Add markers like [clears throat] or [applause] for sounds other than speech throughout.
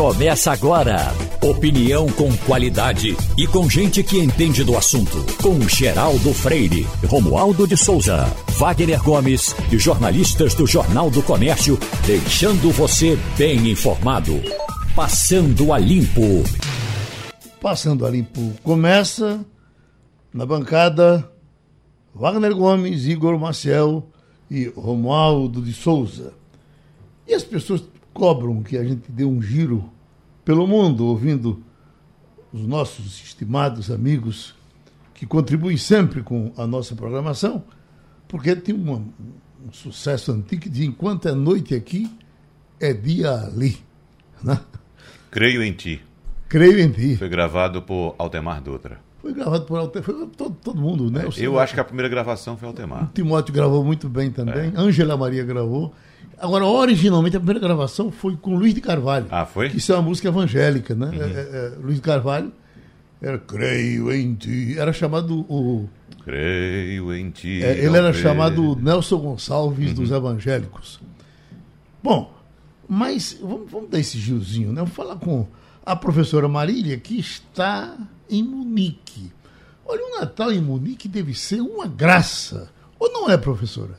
Começa agora. Opinião com qualidade e com gente que entende do assunto. Com Geraldo Freire, Romualdo de Souza, Wagner Gomes e jornalistas do Jornal do Comércio, deixando você bem informado. Passando a Limpo. Passando a Limpo começa na bancada Wagner Gomes, Igor Maciel e Romualdo de Souza. E as pessoas cobram que a gente dê um giro pelo mundo, ouvindo os nossos estimados amigos que contribuem sempre com a nossa programação, porque tem uma, um sucesso antigo de enquanto é noite aqui, é dia ali. Né? Creio em ti. Creio em ti. Foi gravado por Altemar Dutra. Foi gravado por Altemar, foi todo, todo mundo, né? É, eu acho que a primeira gravação foi Altemar. O Timóteo gravou muito bem também, Ângela é. Maria gravou. Agora, originalmente, a primeira gravação foi com Luiz de Carvalho. Ah, foi? Que isso é uma música evangélica, né? Uhum. É, é, Luiz de Carvalho era Creio em Ti. Era chamado o. Creio em Ti. É, ele era chamado Nelson Gonçalves uhum. dos Evangélicos. Bom, mas vamos, vamos dar esse giozinho, né? Vamos falar com a professora Marília, que está em Munique. Olha, o Natal em Munique deve ser uma graça. Ou não é, professora?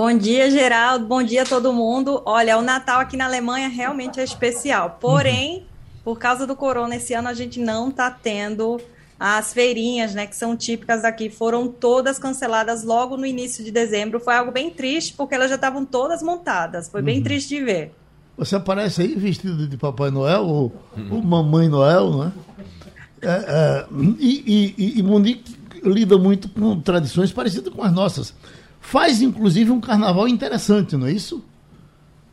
Bom dia, Geraldo. Bom dia a todo mundo. Olha, o Natal aqui na Alemanha realmente é especial. Porém, uhum. por causa do corona, esse ano a gente não está tendo as feirinhas, né, que são típicas daqui, foram todas canceladas logo no início de dezembro. Foi algo bem triste, porque elas já estavam todas montadas. Foi bem uhum. triste de ver. Você aparece aí vestido de Papai Noel ou, uhum. ou Mamãe Noel, não é? é, é e, e, e Monique lida muito com tradições parecidas com as nossas faz inclusive um carnaval interessante, não é isso?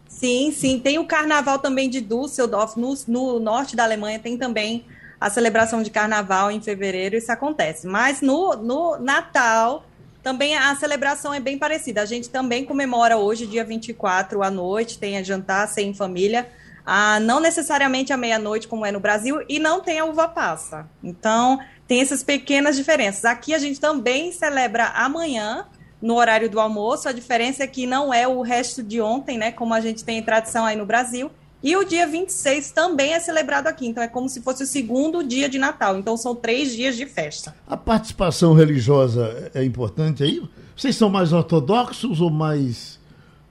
Sim, sim. Tem o carnaval também de Düsseldorf, no, no norte da Alemanha, tem também a celebração de carnaval em fevereiro, isso acontece. Mas no, no Natal, também a celebração é bem parecida. A gente também comemora hoje, dia 24 à noite, tem a jantar sem família. Ah, não necessariamente à meia-noite, como é no Brasil, e não tem a uva passa. Então, tem essas pequenas diferenças. Aqui a gente também celebra amanhã, no horário do almoço. A diferença é que não é o resto de ontem, né? Como a gente tem tradição aí no Brasil. E o dia 26 também é celebrado aqui. Então é como se fosse o segundo dia de Natal. Então são três dias de festa. A participação religiosa é importante aí? Vocês são mais ortodoxos ou mais,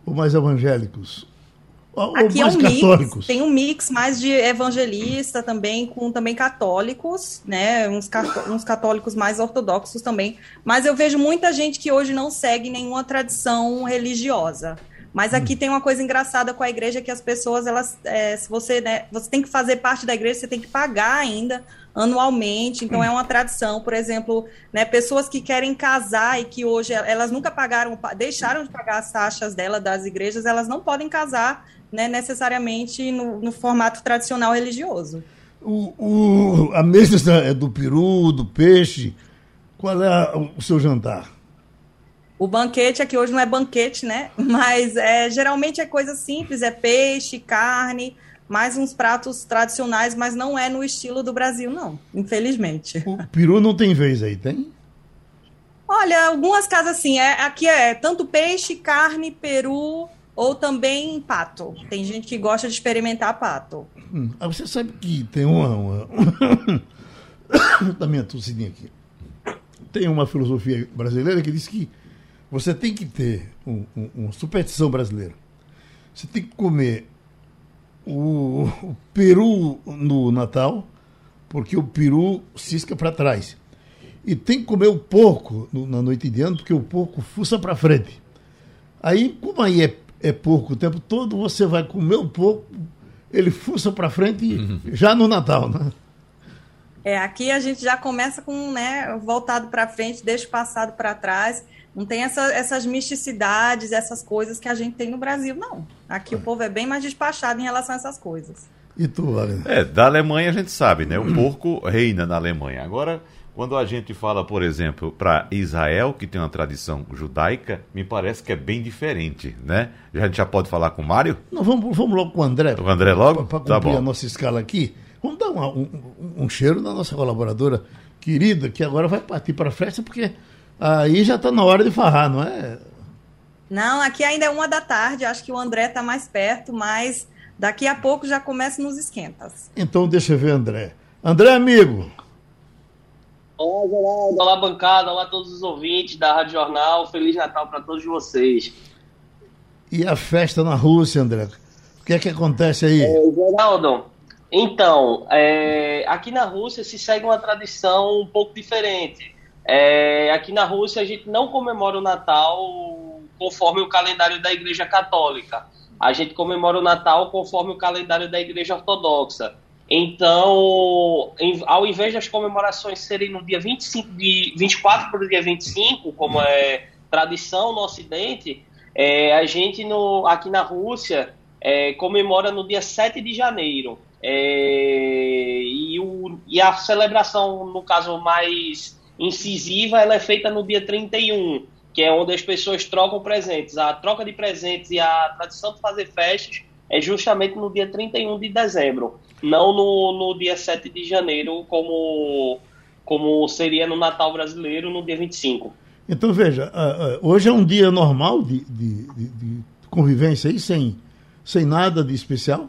ou mais evangélicos? Aqui é um católicos. mix, tem um mix mais de evangelista também, com também católicos, né? Uns, uns católicos mais ortodoxos também. Mas eu vejo muita gente que hoje não segue nenhuma tradição religiosa. Mas aqui hum. tem uma coisa engraçada com a igreja que as pessoas, elas, é, se você, né, você tem que fazer parte da igreja, você tem que pagar ainda anualmente. Então hum. é uma tradição, por exemplo, né, pessoas que querem casar e que hoje elas nunca pagaram, deixaram de pagar as taxas dela das igrejas, elas não podem casar né, necessariamente no, no, formato tradicional religioso. O, o, a mesa é do peru, do peixe. Qual é o seu jantar? O banquete aqui hoje não é banquete, né? [laughs] Mas é, geralmente é coisa simples, é peixe, carne, mais uns pratos tradicionais, mas não é no estilo do Brasil, não, infelizmente. O peru não tem vez aí, tem? Olha, algumas casas assim, é, aqui é tanto peixe, carne, peru, ou também pato. Tem gente que gosta de experimentar pato. Hum, você sabe que tem uma. uma... [coughs] Também tossidinha aqui. Tem uma filosofia brasileira que diz que você tem que ter um, um, uma superstição brasileira. Você tem que comer o, o peru no Natal, porque o peru cisca para trás. E tem que comer o porco no, na noite de ano, porque o porco fuça para frente. Aí, como aí é é pouco o tempo todo, você vai comer um pouco, ele fuça para frente uhum. já no Natal, né? É, aqui a gente já começa com, né, voltado para frente, deixa o passado para trás. Não tem essa, essas misticidades, essas coisas que a gente tem no Brasil, não. Aqui é. o povo é bem mais despachado em relação a essas coisas. E tu, Wagner? É, da Alemanha a gente sabe, né? O porco reina na Alemanha. Agora, quando a gente fala, por exemplo, para Israel, que tem uma tradição judaica, me parece que é bem diferente, né? A gente já pode falar com o Mário? Não, vamos, vamos logo com o André. O André logo? Para tá cumprir tá a nossa escala aqui. Vamos dar uma, um, um, cheiro na nossa colaboradora querida, que agora vai partir para a festa, porque aí já está na hora de farrar, não é? Não, aqui ainda é uma da tarde, acho que o André está mais perto, mas daqui a pouco já começa nos esquentas. Então deixa eu ver, André. André, amigo. Olá, Geraldo. Olá, bancada. Olá, todos os ouvintes da Rádio Jornal. Feliz Natal para todos vocês. E a festa na Rússia, André? O que é que acontece aí? É, Geraldo, então, é, aqui na Rússia se segue uma tradição um pouco diferente. É, aqui na Rússia a gente não comemora o Natal conforme o calendário da Igreja Católica. A gente comemora o Natal conforme o calendário da Igreja Ortodoxa. Então, em, ao invés das comemorações serem no dia 25 de 24 para o dia 25, como é tradição no Ocidente, é, a gente no, aqui na Rússia é, comemora no dia 7 de janeiro. É, e, o, e a celebração, no caso mais incisiva, ela é feita no dia 31 que é onde as pessoas trocam presentes. A troca de presentes e a tradição de fazer festas é justamente no dia 31 de dezembro, não no, no dia 7 de janeiro, como, como seria no Natal brasileiro, no dia 25. Então, veja, hoje é um dia normal de, de, de, de convivência aí, sem, sem nada de especial?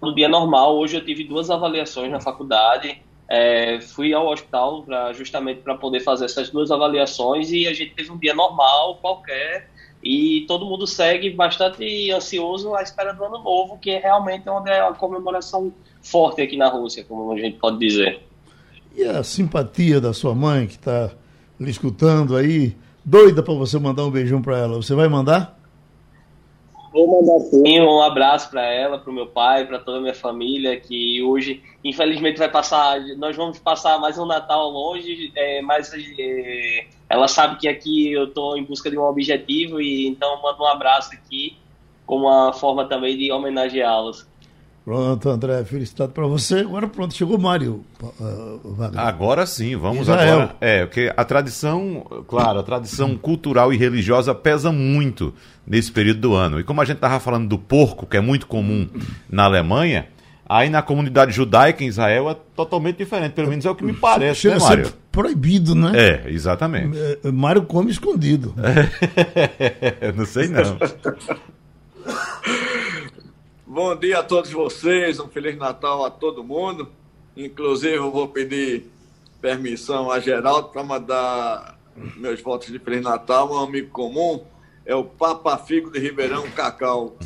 No dia normal, hoje eu tive duas avaliações na faculdade, é, fui ao hospital pra, justamente para poder fazer essas duas avaliações e a gente teve um dia normal, qualquer, e todo mundo segue bastante ansioso à espera do ano novo, que é realmente onde é a comemoração forte aqui na Rússia, como a gente pode dizer. E a simpatia da sua mãe que está lhe escutando aí, doida para você mandar um beijão para ela, você vai mandar? Vou mandar sim um abraço para ela, para o meu pai, para toda a minha família, que hoje, infelizmente, vai passar. Nós vamos passar mais um Natal longe, é, mas é, ela sabe que aqui eu estou em busca de um objetivo e então mando um abraço aqui, como uma forma também de homenageá-los. Pronto, André, felicitado para você. Agora pronto, chegou o Mário. Uh, agora sim, vamos Israel. agora. É, porque a tradição, claro, a tradição cultural e religiosa pesa muito nesse período do ano. E como a gente estava falando do porco, que é muito comum na Alemanha, aí na comunidade judaica em Israel é totalmente diferente. Pelo menos é o que me parece, Chega né, Mário? proibido, né? É, exatamente. É, Mário come escondido. [laughs] não sei não. [laughs] Bom dia a todos vocês, um Feliz Natal a todo mundo. Inclusive, eu vou pedir permissão a Geraldo para mandar meus votos de Feliz Natal, um amigo comum, é o Papa Figo de Ribeirão Cacau.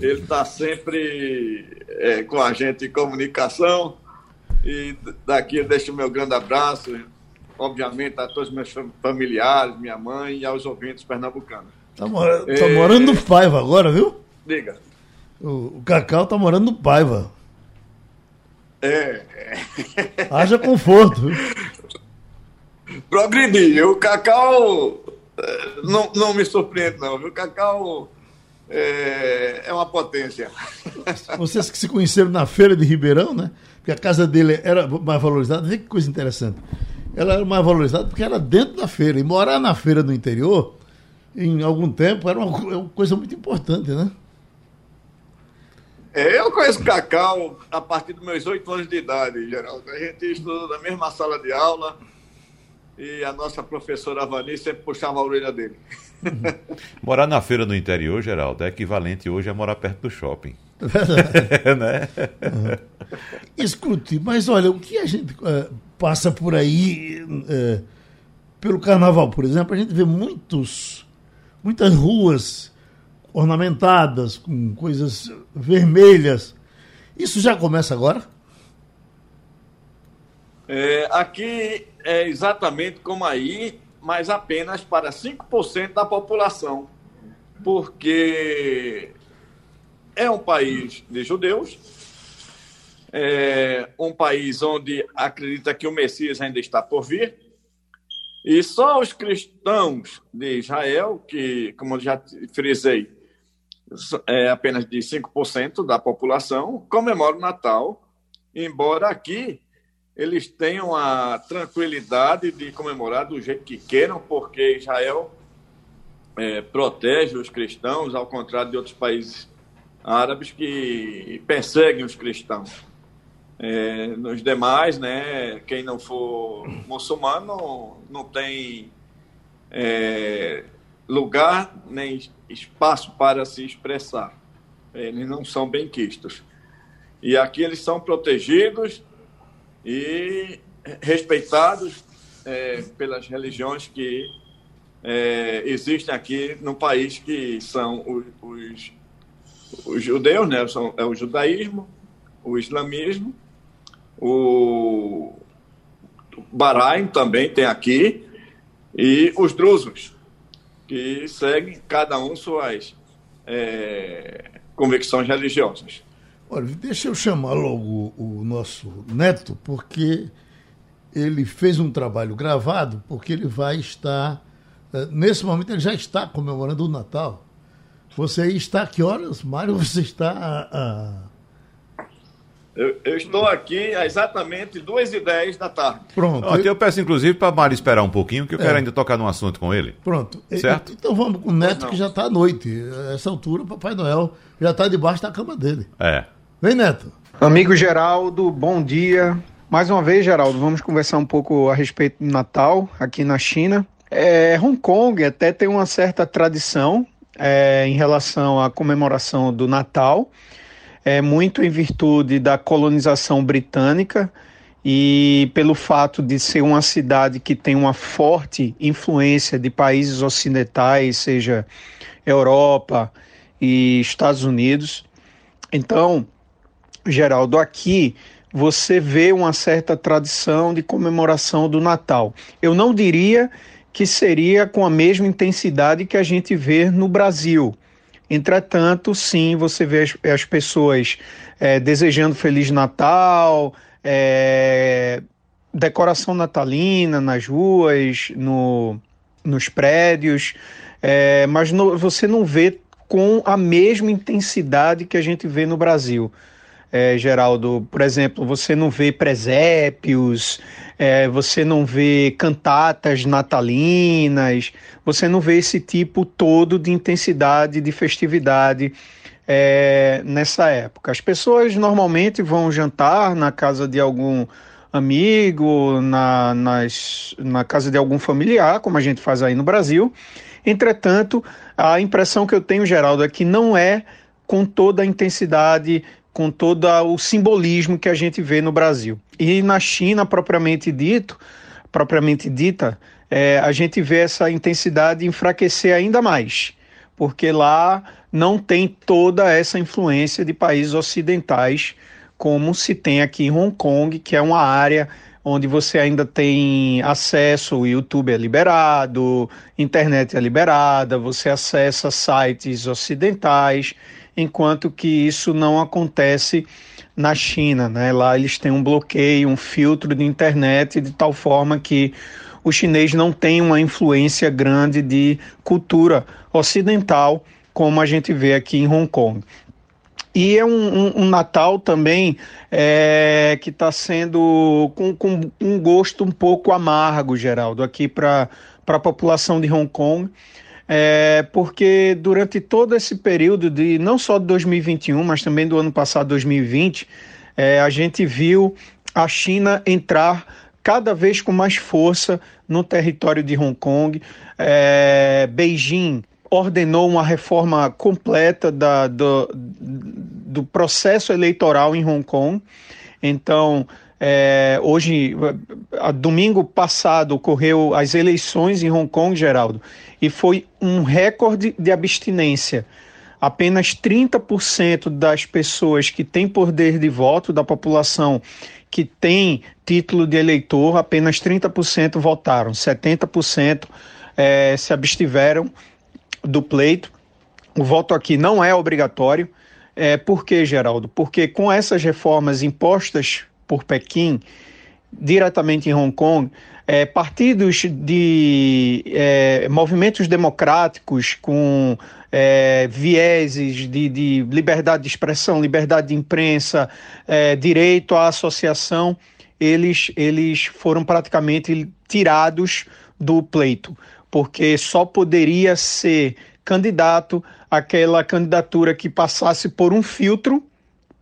Ele está sempre é, com a gente em comunicação. E daqui eu deixo o meu grande abraço, obviamente, a todos os meus familiares, minha mãe e aos ouvintes pernambucanos. Tá, mora... tá morando no Paiva agora, viu? Diga. O, Cacau tá morando no Paiva. É. Haja conforto. [laughs] Progredi. O Cacau é, não, não me surpreende, não. O Cacau é, é uma potência. [laughs] Vocês que se conheceram na feira de Ribeirão, né? Porque a casa dele era mais valorizada. Vê que coisa interessante. Ela era mais valorizada porque era dentro da feira. E morar na feira do interior, em algum tempo, era uma, uma coisa muito importante, né? É, eu conheço o Cacau a partir dos meus oito anos de idade, Geraldo. A gente estudou na mesma sala de aula e a nossa professora Vani sempre puxava a orelha dele. [laughs] morar na feira do interior, Geraldo, é equivalente hoje a morar perto do shopping. [laughs] né? Uhum. Escute, mas olha, o que a gente uh, passa por aí, uh, pelo carnaval, por exemplo, a gente vê muitos, muitas ruas ornamentadas, com coisas vermelhas. Isso já começa agora? É, aqui é exatamente como aí, mas apenas para 5% da população, porque é um país de judeus, é um país onde acredita que o Messias ainda está por vir, e só os cristãos de Israel, que, como eu já frisei, é apenas de 5% da população, comemora o Natal, embora aqui eles tenham a tranquilidade de comemorar do jeito que queiram, porque Israel é, protege os cristãos, ao contrário de outros países árabes que perseguem os cristãos. É, nos demais, né, quem não for muçulmano não tem é, lugar nem espaço para se expressar. Eles não são benquistos. E aqui eles são protegidos e respeitados é, pelas religiões que é, existem aqui no país, que são os, os, os judeus, né? São, é o judaísmo, o islamismo, o Bahrein também tem aqui, e os drusos, que seguem cada um suas é, convicções religiosas. Olha, deixa eu chamar logo o nosso neto, porque ele fez um trabalho gravado, porque ele vai estar é, nesse momento ele já está comemorando o Natal. Você está que horas, Mário? Você está a, a... Eu, eu, estou aqui a exatamente 2 e 10 da tarde. Pronto. eu... eu peço, inclusive, para Mário esperar um pouquinho, que eu é. quero ainda tocar num assunto com ele. Pronto. Certo? Então vamos com o Neto, que já está à noite. A essa altura, o Papai Noel já está debaixo da cama dele. É. Vem, Neto. Amigo Geraldo, bom dia. Mais uma vez, Geraldo, vamos conversar um pouco a respeito do Natal aqui na China. É, Hong Kong até tem uma certa tradição é, em relação à comemoração do Natal, é muito em virtude da colonização britânica e pelo fato de ser uma cidade que tem uma forte influência de países ocidentais, seja Europa e Estados Unidos. Então, Geraldo, aqui você vê uma certa tradição de comemoração do Natal. Eu não diria que seria com a mesma intensidade que a gente vê no Brasil. Entretanto, sim, você vê as, as pessoas é, desejando Feliz Natal, é, decoração natalina nas ruas, no, nos prédios, é, mas no, você não vê com a mesma intensidade que a gente vê no Brasil é, Geraldo, por exemplo, você não vê presépios, é, você não vê cantatas natalinas, você não vê esse tipo todo de intensidade, de festividade é, nessa época. As pessoas normalmente vão jantar na casa de algum amigo, na, nas, na casa de algum familiar, como a gente faz aí no Brasil. Entretanto, a impressão que eu tenho, Geraldo, é que não é com toda a intensidade com todo o simbolismo que a gente vê no Brasil. E na China, propriamente dito, propriamente dita, é, a gente vê essa intensidade enfraquecer ainda mais, porque lá não tem toda essa influência de países ocidentais como se tem aqui em Hong Kong, que é uma área onde você ainda tem acesso, o YouTube é liberado, internet é liberada, você acessa sites ocidentais enquanto que isso não acontece na China. Né? Lá eles têm um bloqueio, um filtro de internet de tal forma que o chinês não tem uma influência grande de cultura ocidental como a gente vê aqui em Hong Kong. E é um, um, um Natal também é, que está sendo com, com, um gosto um pouco amargo, Geraldo, aqui para a população de Hong Kong é, porque durante todo esse período de não só de 2021, mas também do ano passado, 2020, é, a gente viu a China entrar cada vez com mais força no território de Hong Kong. É, Beijing ordenou uma reforma completa da, do, do processo eleitoral em Hong Kong. Então, é, hoje, domingo passado, ocorreu as eleições em Hong Kong, Geraldo, e foi um recorde de abstinência. Apenas 30% das pessoas que têm poder de voto, da população que tem título de eleitor, apenas 30% votaram, 70% é, se abstiveram do pleito. O voto aqui não é obrigatório. É, por quê, Geraldo? Porque com essas reformas impostas por Pequim, diretamente em Hong Kong, é, partidos de é, movimentos democráticos com é, vieses de, de, liberdade de expressão, liberdade de imprensa, é, direito à associação, eles, eles foram praticamente tirados do pleito, porque só poderia ser candidato aquela candidatura que passasse por um filtro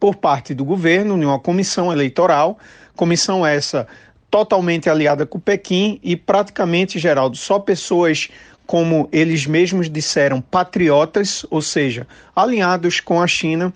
por parte do governo, em uma comissão eleitoral, comissão essa totalmente aliada com Pequim e praticamente, Geraldo, só pessoas como eles mesmos disseram, patriotas, ou seja, alinhados com a China,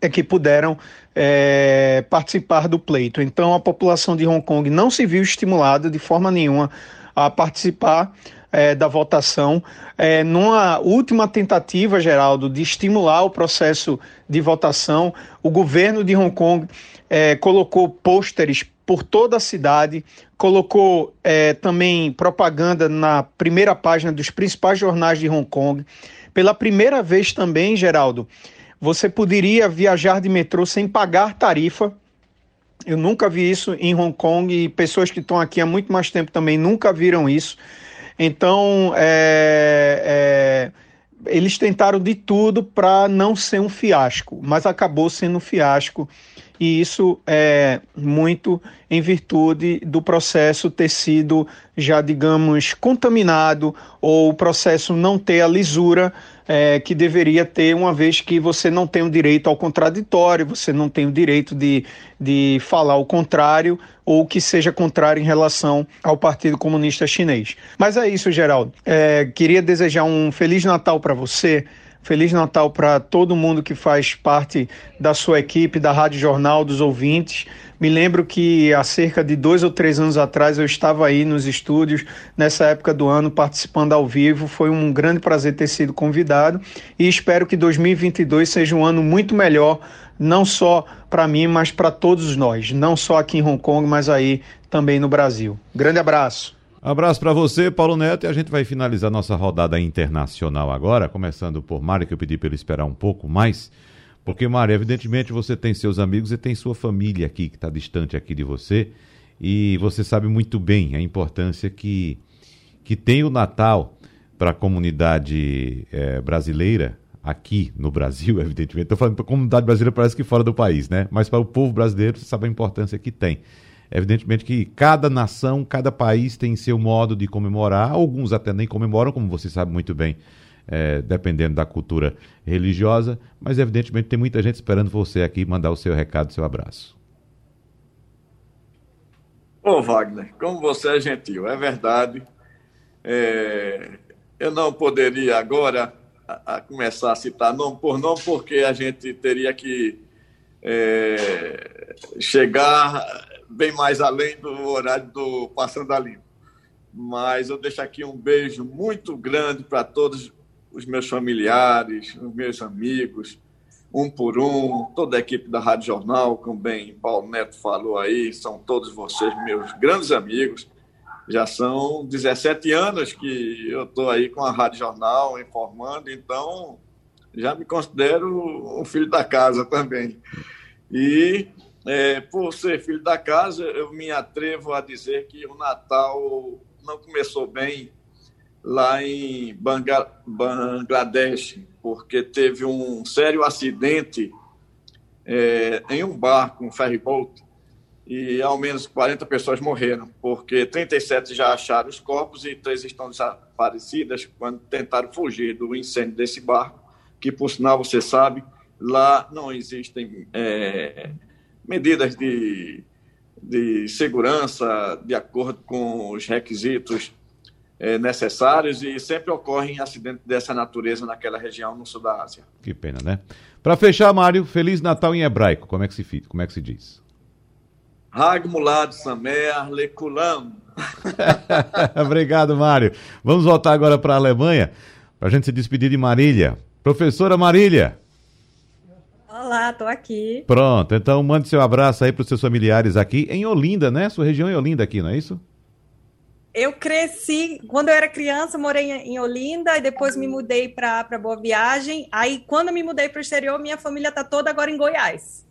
é que puderam é, participar do pleito. Então, a população de Hong Kong não se viu estimulada de forma nenhuma a participar é, da votação. É, numa última tentativa, Geraldo, de estimular o processo de votação, o governo de Hong Kong é, colocou pôsteres por toda a cidade, colocou é, também propaganda na primeira página dos principais jornais de Hong Kong. Pela primeira vez também, Geraldo, você poderia viajar de metrô sem pagar tarifa. Eu nunca vi isso em Hong Kong e pessoas que estão aqui há muito mais tempo também nunca viram isso. Então, é, é, eles tentaram de tudo para não ser um fiasco, mas acabou sendo um fiasco. E isso é muito em virtude do processo ter sido já, digamos, contaminado ou o processo não ter a lisura é, que deveria ter, uma vez que você não tem o direito ao contraditório, você não tem o direito de, de falar o contrário ou que seja contrário em relação ao Partido Comunista Chinês. Mas é isso, Geraldo. É, queria desejar um Feliz Natal para você Feliz Natal para todo mundo que faz parte da sua equipe, da Rádio Jornal, dos ouvintes. Me lembro que há cerca de dois ou três anos atrás eu estava aí nos estúdios, nessa época do ano, participando ao vivo. Foi um grande prazer ter sido convidado e espero que 2022 seja um ano muito melhor, não só para mim, mas para todos nós, não só aqui em Hong Kong, mas aí também no Brasil. Grande abraço. Abraço para você, Paulo Neto, e a gente vai finalizar nossa rodada internacional agora, começando por Mário, que eu pedi para ele esperar um pouco mais, porque, Mário, evidentemente você tem seus amigos e tem sua família aqui, que está distante aqui de você, e você sabe muito bem a importância que, que tem o Natal para a comunidade é, brasileira, aqui no Brasil, [laughs] evidentemente. Estou falando para a comunidade brasileira, parece que fora do país, né? Mas para o povo brasileiro, você sabe a importância que tem. Evidentemente que cada nação, cada país tem seu modo de comemorar, alguns até nem comemoram, como você sabe muito bem, é, dependendo da cultura religiosa, mas evidentemente tem muita gente esperando você aqui mandar o seu recado, seu abraço. Ô Wagner, como você é gentil, é verdade. É, eu não poderia agora a, a começar a citar nome por nome, porque a gente teria que é, chegar bem mais além do horário do Passando a Limpo. Mas eu deixo aqui um beijo muito grande para todos os meus familiares, os meus amigos, um por um, toda a equipe da Rádio Jornal, como bem Paulo Neto falou aí, são todos vocês meus grandes amigos. Já são 17 anos que eu estou aí com a Rádio Jornal informando, então já me considero um filho da casa também. E é, por ser filho da casa, eu me atrevo a dizer que o Natal não começou bem lá em Bangladesh, porque teve um sério acidente é, em um barco, um ferryboat, e ao menos 40 pessoas morreram, porque 37 já acharam os corpos e três estão desaparecidas quando tentaram fugir do incêndio desse barco, que, por sinal, você sabe, lá não existem. É, medidas de, de segurança de acordo com os requisitos é, necessários e sempre ocorrem acidentes dessa natureza naquela região no sul da Ásia. Que pena, né? Para fechar, Mário, Feliz Natal em hebraico, como é que se, como é que se diz? Hag Mulad Samer Lekulam. [laughs] Obrigado, Mário. Vamos voltar agora para a Alemanha, para a gente se despedir de Marília. Professora Marília, Olá, tô aqui. Pronto, então mande seu abraço aí para os seus familiares aqui em Olinda, né? Sua região é Olinda aqui, não é isso? Eu cresci, quando eu era criança, morei em Olinda e depois me mudei para Boa Viagem. Aí, quando me mudei para o exterior, minha família está toda agora em Goiás.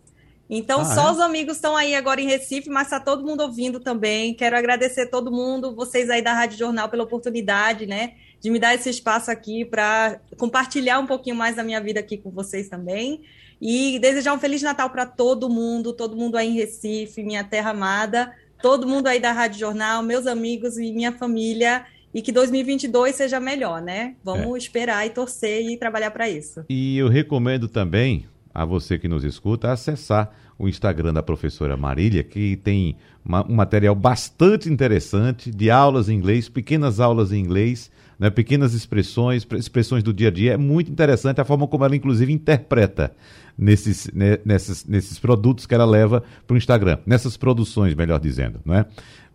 Então, ah, só é? os amigos estão aí agora em Recife, mas está todo mundo ouvindo também. Quero agradecer todo mundo, vocês aí da Rádio Jornal, pela oportunidade, né, de me dar esse espaço aqui para compartilhar um pouquinho mais da minha vida aqui com vocês também. E desejar um Feliz Natal para todo mundo, todo mundo aí em Recife, minha terra amada, todo mundo aí da Rádio Jornal, meus amigos e minha família. E que 2022 seja melhor, né? Vamos é. esperar e torcer e trabalhar para isso. E eu recomendo também a você que nos escuta acessar o Instagram da professora Marília, que tem uma, um material bastante interessante de aulas em inglês, pequenas aulas em inglês né, pequenas expressões, expressões do dia a dia. É muito interessante a forma como ela, inclusive, interpreta nesses, né, nesses, nesses produtos que ela leva para o Instagram, nessas produções, melhor dizendo. Não é?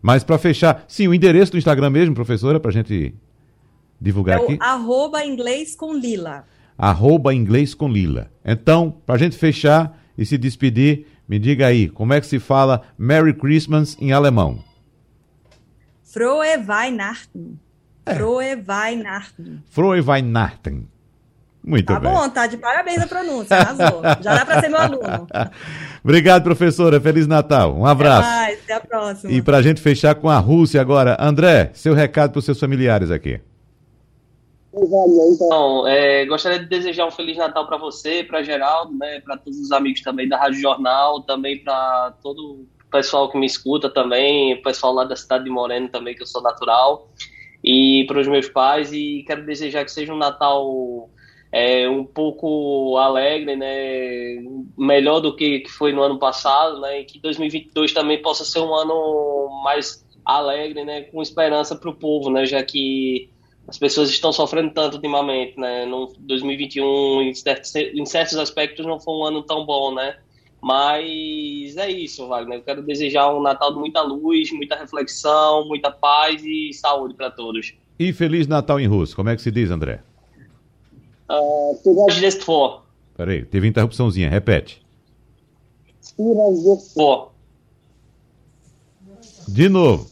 Mas para fechar, sim, o endereço do Instagram mesmo, professora, para a gente divulgar é aqui. Arroba inglês com Lila. Arroba inglês com Lila. Então, para a gente fechar e se despedir, me diga aí, como é que se fala Merry Christmas em alemão? Frohe Weihnachten. É. Frohe Weihnachten. Frohe Weihnachten. Muito tá bem. Tá bom, tá de parabéns a pronúncia, arrasou. Já dá para ser meu aluno. [laughs] Obrigado, professora. Feliz Natal. Um abraço. Até mais, até a próxima. E para a gente fechar com a Rússia agora. André, seu recado para os seus familiares aqui. Então, é, gostaria de desejar um Feliz Natal para você, para Geraldo, né, para todos os amigos também da Rádio Jornal, também para todo o pessoal que me escuta também, o pessoal lá da cidade de Moreno também, que eu sou natural, e para os meus pais, e quero desejar que seja um Natal é, um pouco alegre, né, melhor do que, que foi no ano passado, né, e que 2022 também possa ser um ano mais alegre, né, com esperança para o povo, né, já que as pessoas estão sofrendo tanto ultimamente, né? No 2021, em certos, aspectos, não foi um ano tão bom, né? Mas é isso, Wagner. Eu quero desejar um Natal de muita luz, muita reflexão, muita paz e saúde para todos. E Feliz Natal em russo, como é que se diz, André? Uh, Peraí, teve interrupçãozinha, repete. De novo.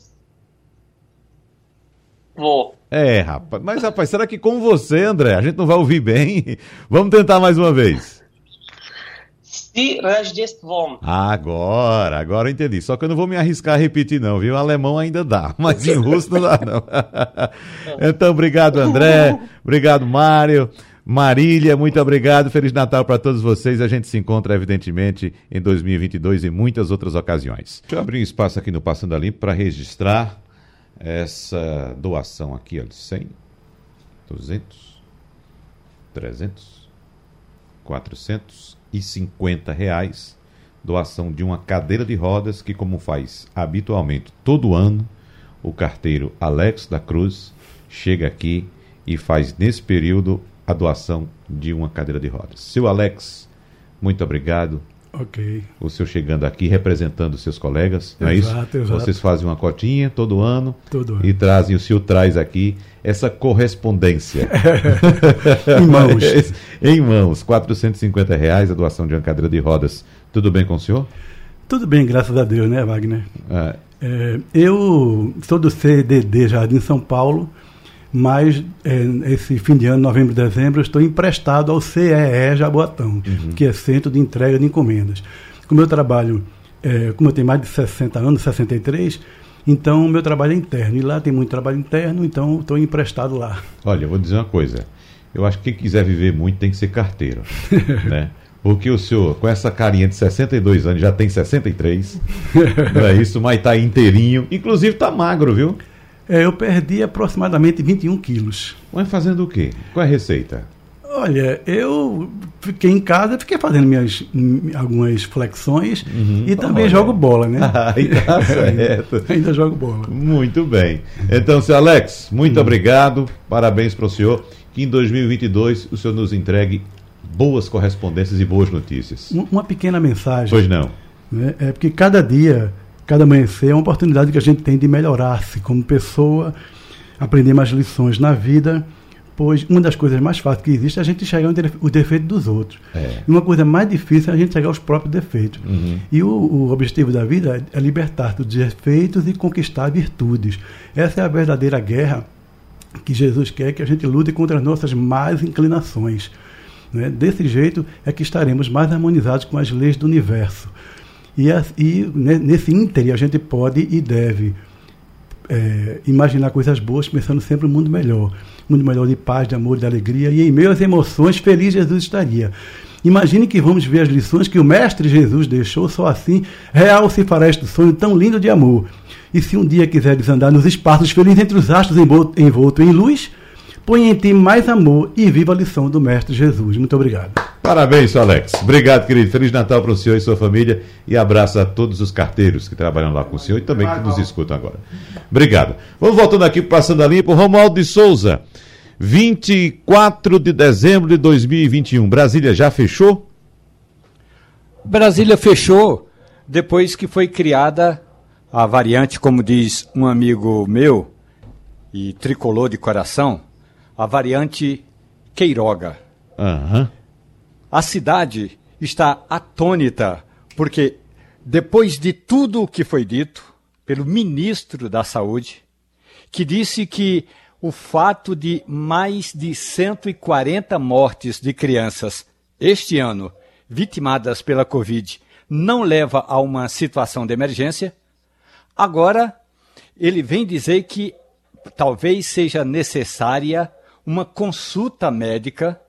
Vou. É, rapaz. Mas, rapaz, será que com você, André, a gente não vai ouvir bem? [laughs] Vamos tentar mais uma vez. Agora, agora eu entendi. Só que eu não vou me arriscar a repetir, não, viu? O alemão ainda dá, [laughs] mas em russo não dá, não. [laughs] então, obrigado, André. Obrigado, Mário. Marília, muito obrigado. Feliz Natal para todos vocês. A gente se encontra, evidentemente, em 2022 e muitas outras ocasiões. Deixa eu abrir um espaço aqui no Passando a Limpo para registrar essa doação aqui, de 100, 200, 300, 450 reais, doação de uma cadeira de rodas que, como faz habitualmente todo ano, o carteiro Alex da Cruz chega aqui e faz nesse período a doação de uma cadeira de rodas. Seu Alex, muito obrigado. Ok. O senhor chegando aqui representando seus colegas, não é isso? Exato. Vocês fazem uma cotinha todo ano, todo ano. e trazem, o senhor traz aqui essa correspondência. [laughs] em mãos. [laughs] em mãos, 450 reais a doação de uma cadeira de rodas. Tudo bem com o senhor? Tudo bem, graças a Deus, né, Wagner? É. É, eu sou do CDD Jardim São Paulo, mas é, esse fim de ano, novembro e dezembro, eu estou emprestado ao CEE Jaboatão, uhum. que é Centro de Entrega de Encomendas. Como eu trabalho, é, como eu tenho mais de 60 anos, 63, então o meu trabalho é interno. E lá tem muito trabalho interno, então estou emprestado lá. Olha, eu vou dizer uma coisa. Eu acho que quem quiser viver muito tem que ser carteiro. [laughs] né? Porque o senhor, com essa carinha de 62 anos, já tem 63. não é isso, mas está inteirinho. Inclusive está magro, viu? É, eu perdi aproximadamente 21 quilos. Mas fazendo o quê? Qual é a receita? Olha, eu fiquei em casa, fiquei fazendo minhas algumas flexões uhum. e também Olha. jogo bola, né? [laughs] Aí tá [laughs] certo. Ainda jogo bola. Muito bem. Então, seu Alex, muito uhum. obrigado. Parabéns para o senhor. Que em 2022 o senhor nos entregue boas correspondências e boas notícias. Uma pequena mensagem. Pois não. Né? É porque cada dia cada amanhecer é uma oportunidade que a gente tem de melhorar-se como pessoa, aprender mais lições na vida, pois uma das coisas mais fáceis que existe é a gente enxergar o defeito dos outros. É. E uma coisa mais difícil é a gente enxergar os próprios defeitos. Uhum. E o, o, objetivo da vida é libertar dos defeitos e conquistar virtudes. Essa é a verdadeira guerra que Jesus quer que a gente lute contra as nossas más inclinações. Né? Desse jeito é que estaremos mais harmonizados com as leis do universo. E, e nesse ínter a gente pode e deve é, imaginar coisas boas, pensando sempre um mundo melhor. Mundo melhor de paz, de amor, de alegria. E em meio às emoções, feliz Jesus estaria. Imagine que vamos ver as lições que o Mestre Jesus deixou, só assim real se fará este sonho tão lindo de amor. E se um dia quiseres andar nos espaços felizes entre os astros envolto em luz, põe em ti mais amor e viva a lição do Mestre Jesus. Muito obrigado. Parabéns, Alex. Obrigado, querido. Feliz Natal para o senhor e sua família. E abraço a todos os carteiros que trabalham lá com o senhor e também que nos escutam agora. Obrigado. Vamos voltando aqui, passando a limpo. Romualdo de Souza. 24 de dezembro de 2021. Brasília já fechou? Brasília fechou depois que foi criada a variante, como diz um amigo meu e tricolor de coração, a variante Queiroga. Aham. A cidade está atônita, porque depois de tudo o que foi dito pelo ministro da Saúde, que disse que o fato de mais de 140 mortes de crianças este ano vitimadas pela Covid não leva a uma situação de emergência, agora ele vem dizer que talvez seja necessária uma consulta médica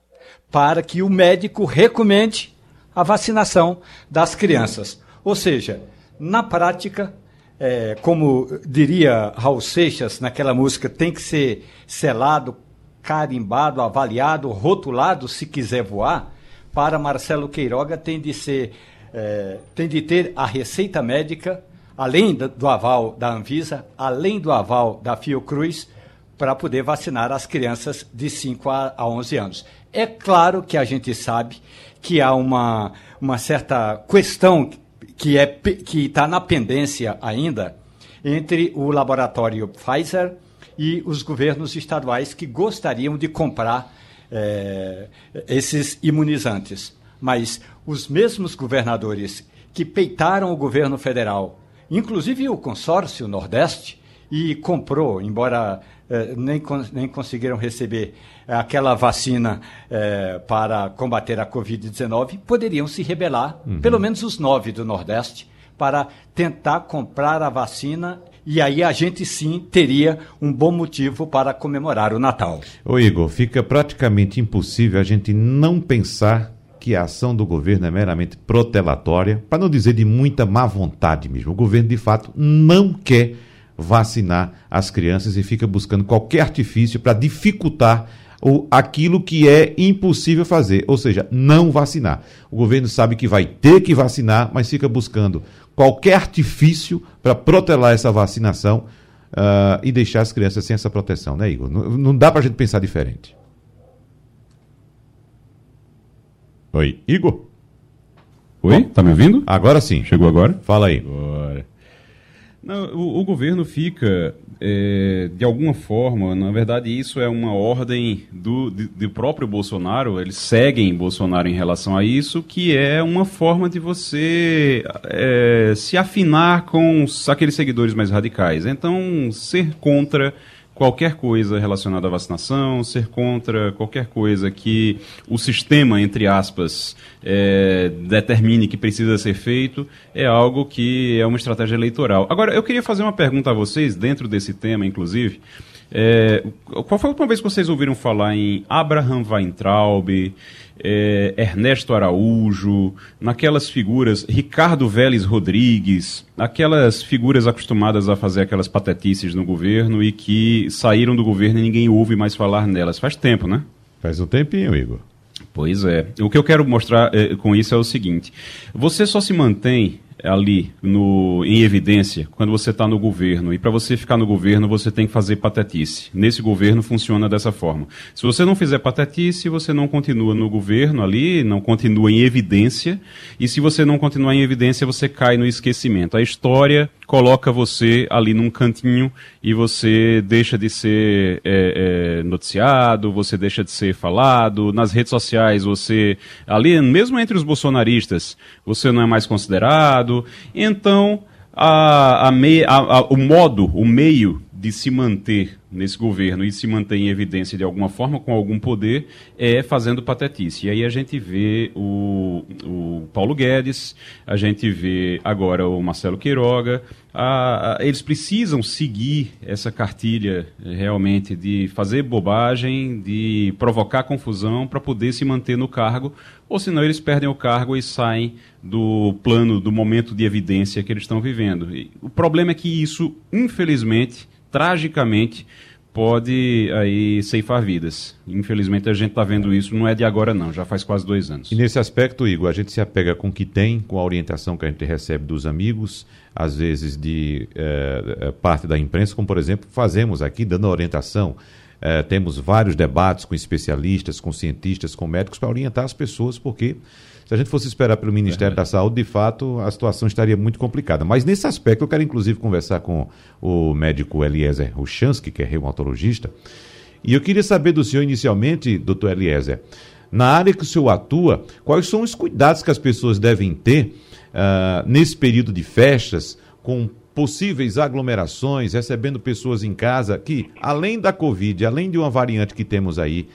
para que o médico recomende a vacinação das crianças. Ou seja, na prática, é, como diria Raul Seixas naquela música, tem que ser selado, carimbado, avaliado, rotulado se quiser voar. Para Marcelo Queiroga tem de ser, é, tem de ter a receita médica, além do aval da Anvisa, além do aval da Fiocruz, para poder vacinar as crianças de 5 a 11 anos. É claro que a gente sabe que há uma, uma certa questão que é está na pendência ainda entre o laboratório Pfizer e os governos estaduais que gostariam de comprar é, esses imunizantes. Mas os mesmos governadores que peitaram o governo federal, inclusive o consórcio Nordeste, e comprou, embora nem, nem conseguiram receber aquela vacina eh, para combater a Covid-19, poderiam se rebelar, uhum. pelo menos os nove do Nordeste, para tentar comprar a vacina e aí a gente sim teria um bom motivo para comemorar o Natal. Ô Igor, fica praticamente impossível a gente não pensar que a ação do governo é meramente protelatória, para não dizer de muita má vontade mesmo. O governo, de fato, não quer vacinar as crianças e fica buscando qualquer artifício para dificultar o, aquilo que é impossível fazer, ou seja, não vacinar. O governo sabe que vai ter que vacinar, mas fica buscando qualquer artifício para protelar essa vacinação uh, e deixar as crianças sem essa proteção, né, Igor? Não, não dá para a gente pensar diferente. Oi, Igor? Oi, Bom, tá me ouvindo? Agora sim. Chegou agora? Fala aí. Agora. Não, o, o, governo fica, é, de alguma forma, na verdade, isso é uma ordem do, de, do próprio Bolsonaro, eles seguem Bolsonaro em relação a isso, que é uma forma de você é, se afinar com aqueles seguidores mais radicais. Então, ser contra qualquer coisa relacionada à vacinação, ser contra qualquer coisa que o sistema, entre aspas, é, determine que precisa ser feito, é algo que é uma estratégia eleitoral. Agora, eu queria fazer uma pergunta a vocês, dentro desse tema, inclusive. É, qual foi a última vez que vocês ouviram falar em Abraham Weintraub, é, Ernesto Araújo, naquelas figuras, Ricardo Vélez Rodrigues, aquelas figuras acostumadas a fazer aquelas patetices no governo e que saíram do governo e ninguém ouve mais falar nelas. Faz tempo, né? Faz um tempinho, Igor. Pois é. O que eu quero mostrar é, com isso é o seguinte: você só se mantém ali no, em evidência quando você está no governo. E para você ficar no governo, você tem que fazer patetice. Nesse governo funciona dessa forma. Se você não fizer patetice, você não continua no governo ali, não continua em evidência. E se você não continuar em evidência, você cai no esquecimento. A história coloca você ali num cantinho e você deixa de ser é, é, noticiado, você deixa de ser falado. Nas redes sociais, você, ali, mesmo entre os bolsonaristas, você não é mais considerado. Então, a, a, a, o modo, o meio de se manter nesse governo e se manter em evidência de alguma forma, com algum poder, é fazendo patetice. E aí a gente vê o, o Paulo Guedes, a gente vê agora o Marcelo Queiroga, a, a, eles precisam seguir essa cartilha eh, realmente de fazer bobagem, de provocar confusão para poder se manter no cargo, ou senão eles perdem o cargo e saem do plano, do momento de evidência que eles estão vivendo. E o problema é que isso, infelizmente, tragicamente, pode aí ceifar vidas. Infelizmente a gente está vendo isso, não é de agora não, já faz quase dois anos. E nesse aspecto, Igor, a gente se apega com o que tem, com a orientação que a gente recebe dos amigos, às vezes de eh, parte da imprensa, como por exemplo fazemos aqui, dando orientação. Eh, temos vários debates com especialistas, com cientistas, com médicos para orientar as pessoas, porque se a gente fosse esperar pelo Ministério da Saúde, de fato, a situação estaria muito complicada. Mas nesse aspecto, eu quero inclusive conversar com o médico Eliezer Ruchansky, que é reumatologista. E eu queria saber do senhor, inicialmente, doutor Eliezer, na área que o senhor atua, quais são os cuidados que as pessoas devem ter uh, nesse período de festas, com possíveis aglomerações, recebendo pessoas em casa que, além da Covid, além de uma variante que temos aí,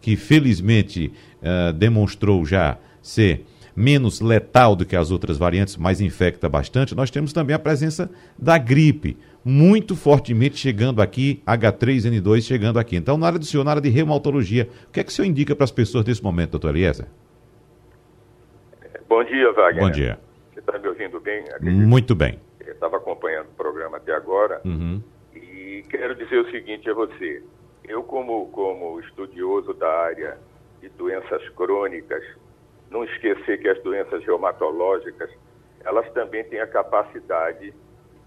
que felizmente uh, demonstrou já ser menos letal do que as outras variantes, mas infecta bastante, nós temos também a presença da gripe, muito fortemente chegando aqui, H3N2 chegando aqui. Então, na área do senhor, na área de reumatologia, o que é que o senhor indica para as pessoas nesse momento, doutor Eliezer? Bom dia, Wagner. Bom dia. Você está me ouvindo bem? Acredito. Muito bem. Estava acompanhando o programa até agora uhum. e quero dizer o seguinte a você. Eu, como, como estudioso da área de doenças crônicas, não esquecer que as doenças reumatológicas, elas também têm a capacidade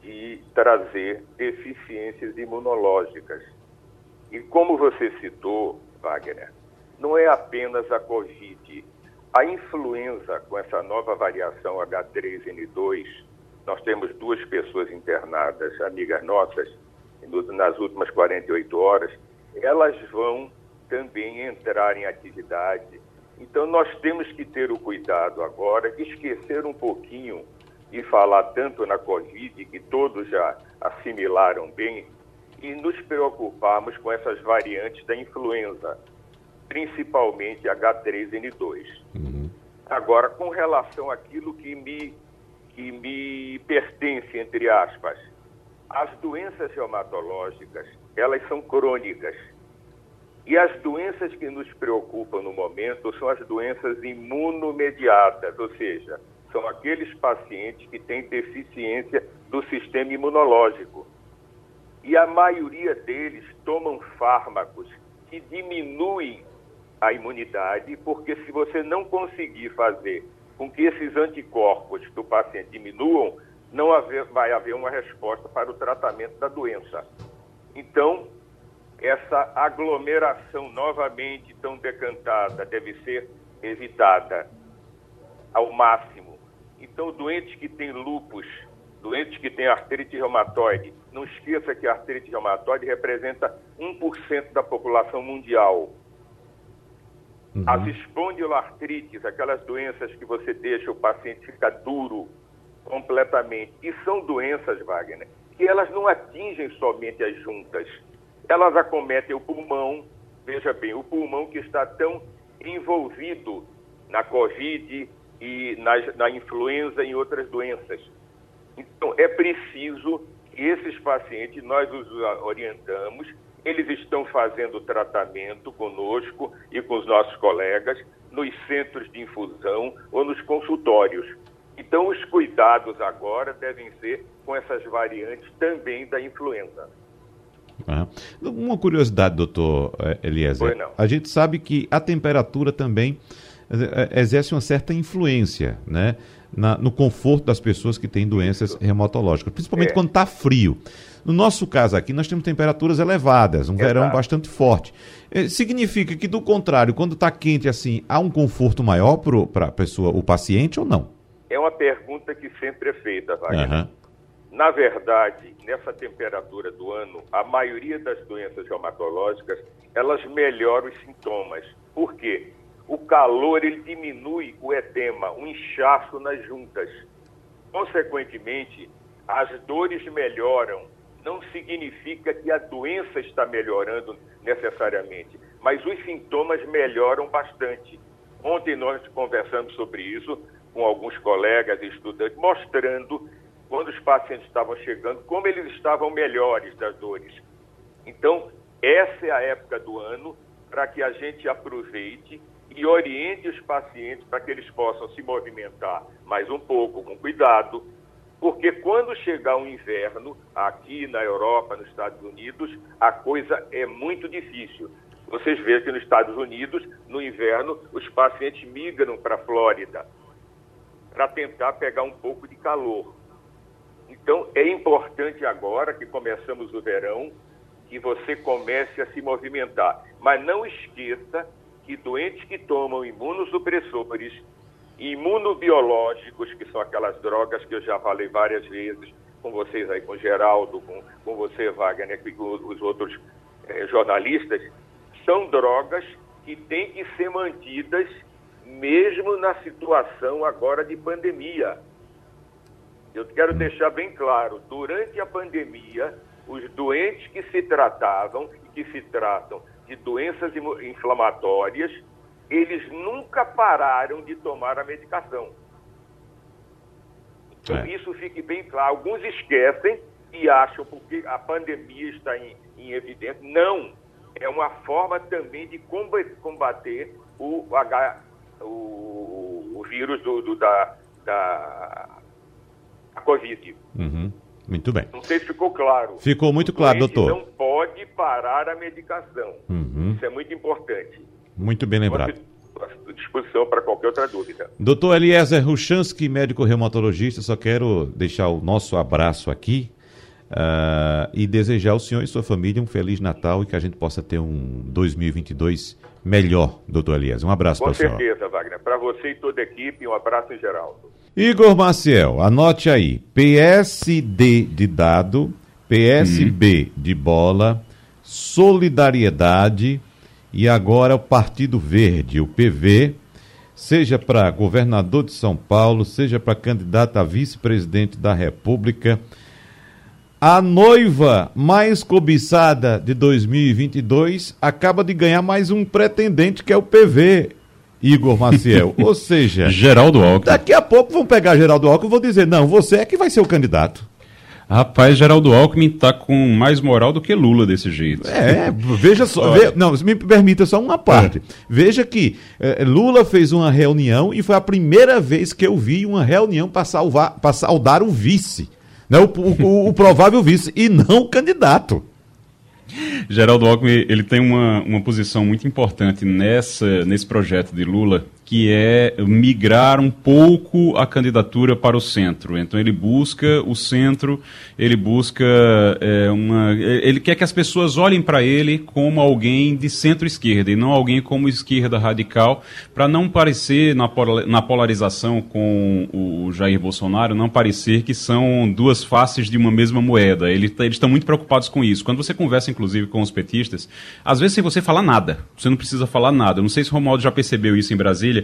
de trazer deficiências imunológicas. E como você citou, Wagner, não é apenas a Covid. A influenza, com essa nova variação H3N2, nós temos duas pessoas internadas, amigas nossas, nas últimas 48 horas, elas vão também entrar em atividade então, nós temos que ter o cuidado agora esquecer um pouquinho e falar tanto na Covid, que todos já assimilaram bem, e nos preocuparmos com essas variantes da influenza, principalmente H3N2. Uhum. Agora, com relação àquilo que me, que me pertence, entre aspas, as doenças reumatológicas, elas são crônicas e as doenças que nos preocupam no momento são as doenças imunomediadas, ou seja, são aqueles pacientes que têm deficiência do sistema imunológico. E a maioria deles tomam fármacos que diminuem a imunidade, porque se você não conseguir fazer com que esses anticorpos do paciente diminuam, não haver, vai haver uma resposta para o tratamento da doença. Então, essa aglomeração novamente tão decantada deve ser evitada ao máximo. Então, doentes que têm lupus, doentes que têm artrite reumatoide, não esqueça que a artrite reumatoide representa 1% da população mundial. Uhum. As espondiloartrites, aquelas doenças que você deixa o paciente ficar duro completamente, e são doenças, Wagner, que elas não atingem somente as juntas, elas acometem o pulmão, veja bem, o pulmão que está tão envolvido na Covid e na, na influenza e outras doenças. Então, é preciso que esses pacientes, nós os orientamos, eles estão fazendo tratamento conosco e com os nossos colegas nos centros de infusão ou nos consultórios. Então, os cuidados agora devem ser com essas variantes também da influenza. Uma curiosidade, doutor eh, Eliezer. A gente sabe que a temperatura também eh, exerce uma certa influência né, na, no conforto das pessoas que têm doenças reumatológicas, principalmente é. quando está frio. No nosso caso aqui, nós temos temperaturas elevadas, um Exato. verão bastante forte. Significa que, do contrário, quando está quente assim, há um conforto maior para a pessoa, o paciente ou não? É uma pergunta que sempre é feita, Wagner. Uhum. Na verdade, nessa temperatura do ano, a maioria das doenças reumatológicas, elas melhoram os sintomas. Por quê? O calor, ele diminui o edema, o inchaço nas juntas. Consequentemente, as dores melhoram. Não significa que a doença está melhorando necessariamente, mas os sintomas melhoram bastante. Ontem nós conversamos sobre isso com alguns colegas e estudantes, mostrando quando os pacientes estavam chegando, como eles estavam melhores das dores. Então, essa é a época do ano para que a gente aproveite e oriente os pacientes para que eles possam se movimentar mais um pouco, com cuidado, Porque quando chegar o inverno, aqui na Europa, nos Estados Unidos, a coisa é muito difícil. Vocês veem que nos Estados Unidos, no inverno, os pacientes migram para a Flórida para tentar pegar um pouco de calor. Então, é importante agora que começamos o verão, que você comece a se movimentar. Mas não esqueça que doentes que tomam imunossupressores, imunobiológicos, que são aquelas drogas que eu já falei várias vezes com vocês aí, com Geraldo, com, com você, Wagner, e com os outros eh, jornalistas, são drogas que têm que ser mantidas mesmo na situação agora de pandemia. Eu quero deixar bem claro, durante a pandemia, os doentes que se tratavam e que se tratam de doenças inflamatórias, eles nunca pararam de tomar a medicação. Então, é. isso fique bem claro. Alguns esquecem e acham porque a pandemia está em, em evidência. Não. É uma forma também de combater o, H, o, o vírus do, do da, da Covid. Uhum. Muito bem. Não sei se ficou claro. Ficou muito claro, doutor. Não pode parar a medicação. Uhum. Isso é muito importante. Muito bem lembrado. À disposição para qualquer outra dúvida. Doutor Eliezer Ruchansky, médico reumatologista, só quero deixar o nosso abraço aqui uh, e desejar ao senhor e sua família um Feliz Natal e que a gente possa ter um 2022 melhor, doutor Eliezer. Um abraço para o senhor. Com certeza, Wagner. Para você e toda a equipe, um abraço em geral. Igor Maciel, anote aí. PSD de dado, PSB hum. de bola, solidariedade e agora o Partido Verde, o PV, seja para governador de São Paulo, seja para candidato a vice-presidente da República. A noiva mais cobiçada de 2022 acaba de ganhar mais um pretendente que é o PV. Igor Maciel. [laughs] Ou seja, Geraldo Alckmin. Daqui a pouco vão pegar Geraldo Alckmin e vão dizer: não, você é que vai ser o candidato. Rapaz, Geraldo Alckmin está com mais moral do que Lula desse jeito. É, veja só. Ve, não, me permita só uma parte. É. Veja que eh, Lula fez uma reunião e foi a primeira vez que eu vi uma reunião para saudar o vice. Né, o, o, o provável vice, e não o candidato. Geraldo Alckmin ele tem uma, uma posição muito importante nessa, nesse projeto de Lula, que é migrar um pouco a candidatura para o centro. Então ele busca o centro, ele busca é, uma. Ele quer que as pessoas olhem para ele como alguém de centro-esquerda e não alguém como esquerda radical, para não parecer na, na polarização com o Jair Bolsonaro, não parecer que são duas faces de uma mesma moeda. Ele, eles estão muito preocupados com isso. Quando você conversa, inclusive, com os petistas, às vezes sem você falar nada, você não precisa falar nada. Eu não sei se o Romualdo já percebeu isso em Brasília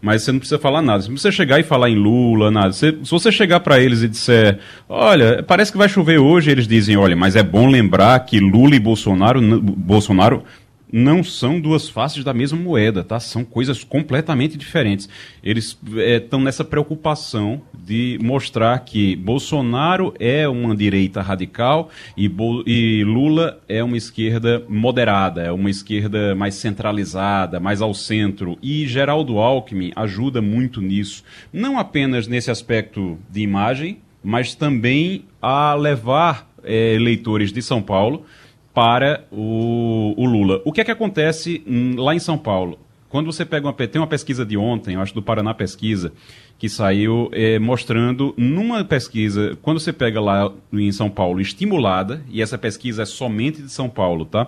mas você não precisa falar nada. Se você chegar e falar em Lula, nada. se você chegar para eles e disser, olha, parece que vai chover hoje, eles dizem, olha, mas é bom lembrar que Lula e Bolsonaro, Bolsonaro não são duas faces da mesma moeda, tá? São coisas completamente diferentes. Eles estão é, nessa preocupação de mostrar que Bolsonaro é uma direita radical e, e Lula é uma esquerda moderada, é uma esquerda mais centralizada, mais ao centro. E Geraldo Alckmin ajuda muito nisso, não apenas nesse aspecto de imagem, mas também a levar é, eleitores de São Paulo para o, o Lula. O que é que acontece hum, lá em São Paulo? Quando você pega uma, tem uma pesquisa de ontem, eu acho do Paraná Pesquisa, que saiu é, mostrando numa pesquisa, quando você pega lá em São Paulo, estimulada, e essa pesquisa é somente de São Paulo, tá?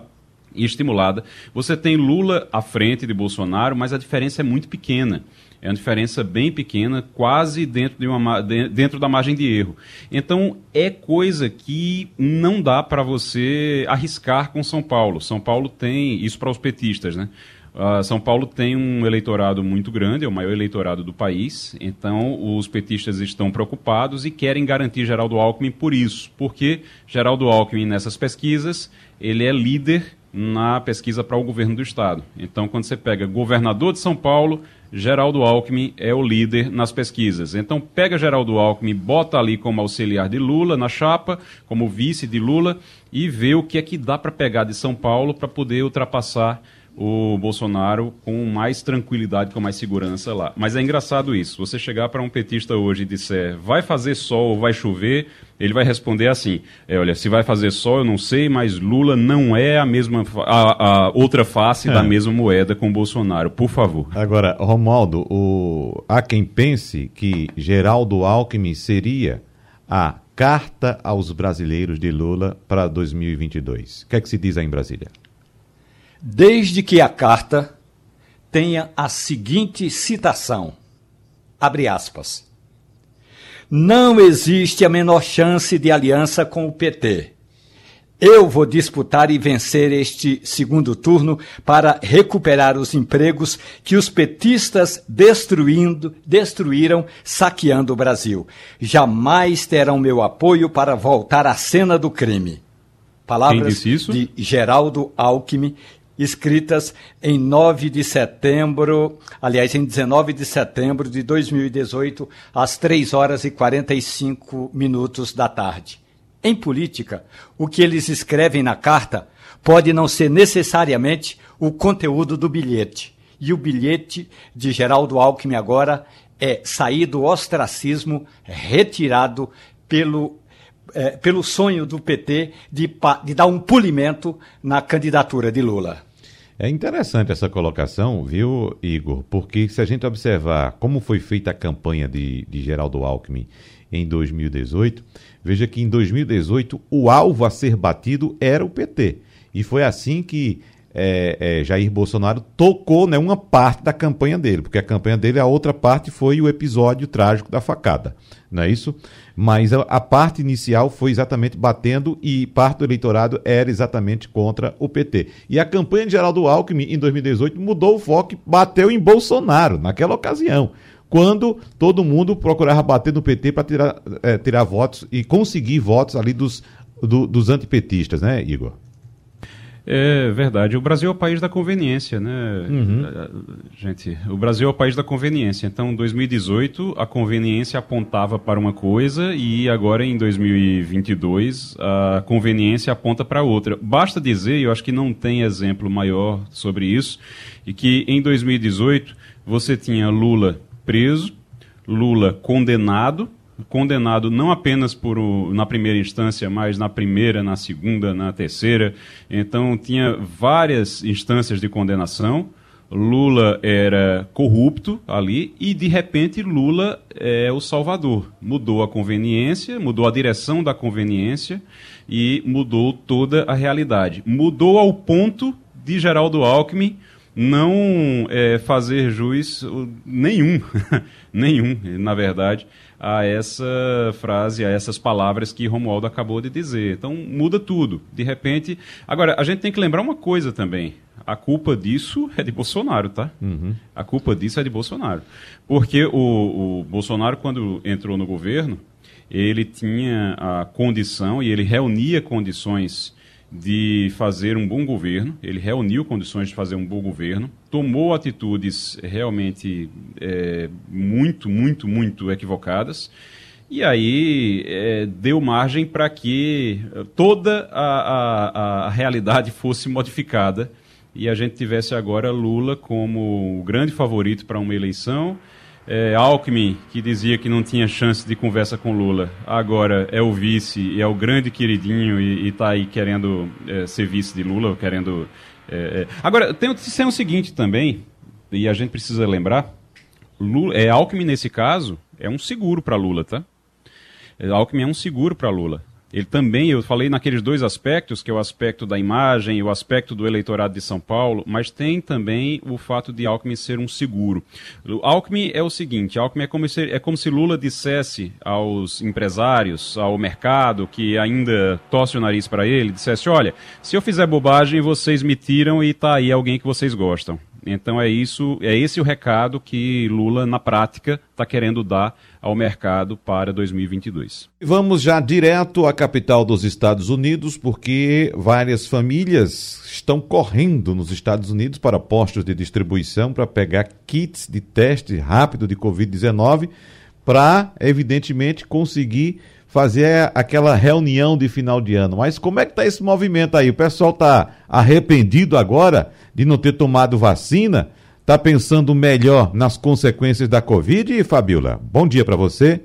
E estimulada, você tem Lula à frente de Bolsonaro, mas a diferença é muito pequena. É uma diferença bem pequena, quase dentro, de uma, dentro da margem de erro. Então, é coisa que não dá para você arriscar com São Paulo. São Paulo tem, isso para os petistas, né? Uh, São Paulo tem um eleitorado muito grande, é o maior eleitorado do país, então os petistas estão preocupados e querem garantir Geraldo Alckmin por isso, porque Geraldo Alckmin nessas pesquisas, ele é líder na pesquisa para o governo do estado. Então, quando você pega governador de São Paulo, Geraldo Alckmin é o líder nas pesquisas. Então pega Geraldo Alckmin, bota ali como auxiliar de Lula na chapa, como vice de Lula, e vê o que é que dá para pegar de São Paulo para poder ultrapassar o Bolsonaro com mais tranquilidade, com mais segurança lá. Mas é engraçado isso. Você chegar para um petista hoje e disser vai fazer sol ou vai chover, ele vai responder assim: é, olha, se vai fazer sol eu não sei, mas Lula não é a mesma a, a outra face é. da mesma moeda com Bolsonaro. Por favor. Agora, Romualdo, o... há quem pense que Geraldo Alckmin seria a carta aos brasileiros de Lula para 2022. O que é que se diz aí em Brasília? Desde que a carta tenha a seguinte citação: abre aspas. Não existe a menor chance de aliança com o PT. Eu vou disputar e vencer este segundo turno para recuperar os empregos que os petistas destruindo, destruíram, saqueando o Brasil. Jamais terão meu apoio para voltar à cena do crime. Palavras de Geraldo Alckmin, escritas em 9 de setembro, aliás, em 19 de setembro de 2018, às 3 horas e 45 minutos da tarde. Em política, o que eles escrevem na carta pode não ser necessariamente o conteúdo do bilhete. E o bilhete de Geraldo Alckmin agora é sair do ostracismo retirado pelo é, pelo sonho do PT de, de, dar um polimento na candidatura de Lula. É interessante essa colocação, viu, Igor? Porque se a gente observar como foi feita a campanha de, de Geraldo Alckmin em 2018, veja que em 2018 o alvo a ser batido era o PT. E foi assim que é, é, Jair Bolsonaro tocou né, uma parte da campanha dele, porque a campanha dele, a outra parte foi o episódio trágico da facada, não é isso? Mas a, a parte inicial foi exatamente batendo e parte do eleitorado era exatamente contra o PT. E a campanha de Geraldo Alckmin em 2018 mudou o foco e bateu em Bolsonaro naquela ocasião quando todo mundo procurava bater no PT para tirar, é, tirar votos e conseguir votos ali dos, do, dos antipetistas, né, Igor? É verdade. O Brasil é o país da conveniência, né? Uhum. Gente, o Brasil é o país da conveniência. Então, em 2018, a conveniência apontava para uma coisa e agora, em 2022, a conveniência aponta para outra. Basta dizer, e eu acho que não tem exemplo maior sobre isso, e que em 2018 você tinha Lula preso, Lula condenado, condenado não apenas por o, na primeira instância, mas na primeira, na segunda, na terceira. Então tinha várias instâncias de condenação. Lula era corrupto ali e de repente Lula é o salvador. Mudou a conveniência, mudou a direção da conveniência e mudou toda a realidade. Mudou ao ponto de Geraldo Alckmin não é, fazer juiz nenhum, [laughs] nenhum, na verdade, a essa frase, a essas palavras que Romualdo acabou de dizer. Então muda tudo. De repente. Agora, a gente tem que lembrar uma coisa também. A culpa disso é de Bolsonaro, tá? Uhum. A culpa disso é de Bolsonaro. Porque o, o Bolsonaro, quando entrou no governo, ele tinha a condição e ele reunia condições de fazer um bom governo, ele reuniu condições de fazer um bom governo, tomou atitudes realmente é, muito, muito, muito equivocadas, e aí é, deu margem para que toda a, a, a realidade fosse modificada e a gente tivesse agora Lula como o grande favorito para uma eleição é, Alckmin, que dizia que não tinha chance de conversa com Lula, agora é o vice é o grande queridinho e está aí querendo é, ser vice de Lula, querendo. É, é. agora, tem, tem o seguinte também, e a gente precisa lembrar: Lula, é, Alckmin, nesse caso, é um seguro para Lula, tá? É, Alckmin é um seguro para Lula. Ele também, eu falei naqueles dois aspectos, que é o aspecto da imagem e o aspecto do eleitorado de São Paulo, mas tem também o fato de Alckmin ser um seguro. O Alckmin é o seguinte, Alckmin é como se, é como se Lula dissesse aos empresários, ao mercado, que ainda torce o nariz para ele, dissesse, olha, se eu fizer bobagem, vocês me tiram e tá aí alguém que vocês gostam. Então é isso, é esse o recado que Lula na prática está querendo dar ao mercado para 2022. Vamos já direto à capital dos Estados Unidos, porque várias famílias estão correndo nos Estados Unidos para postos de distribuição para pegar kits de teste rápido de Covid-19 para, evidentemente, conseguir fazer aquela reunião de final de ano. Mas como é que está esse movimento aí? O pessoal está arrependido agora de não ter tomado vacina? Está pensando melhor nas consequências da Covid, Fabiola? Bom dia para você.